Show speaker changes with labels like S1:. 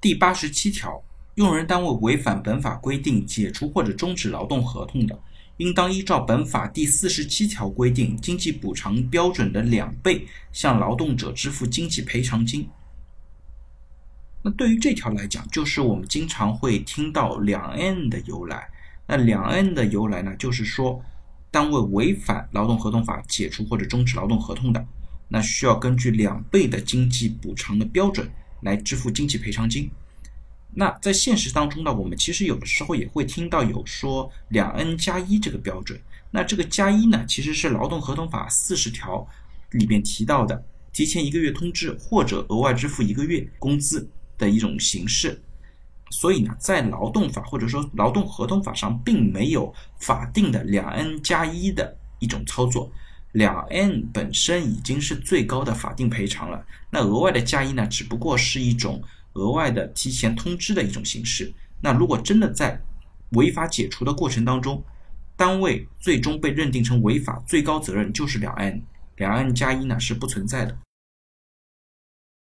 S1: 第八十七条，用人单位违反本法规定解除或者终止劳动合同的，应当依照本法第四十七条规定经济补偿标准的两倍，向劳动者支付经济赔偿金。那对于这条来讲，就是我们经常会听到两 N 的由来。那两 N 的由来呢，就是说，单位违反劳动合同法解除或者终止劳动合同的，那需要根据两倍的经济补偿的标准来支付经济赔偿金。那在现实当中呢，我们其实有的时候也会听到有说两 N 加一这个标准。那这个加一呢，其实是劳动合同法四十条里边提到的，提前一个月通知或者额外支付一个月工资。的一种形式，所以呢，在劳动法或者说劳动合同法上，并没有法定的两 N 加一的一种操作，两 N 本身已经是最高的法定赔偿了，那额外的加一呢，只不过是一种额外的提前通知的一种形式。那如果真的在违法解除的过程当中，单位最终被认定成违法，最高责任就是两 N，两 N 加一呢是不存在的。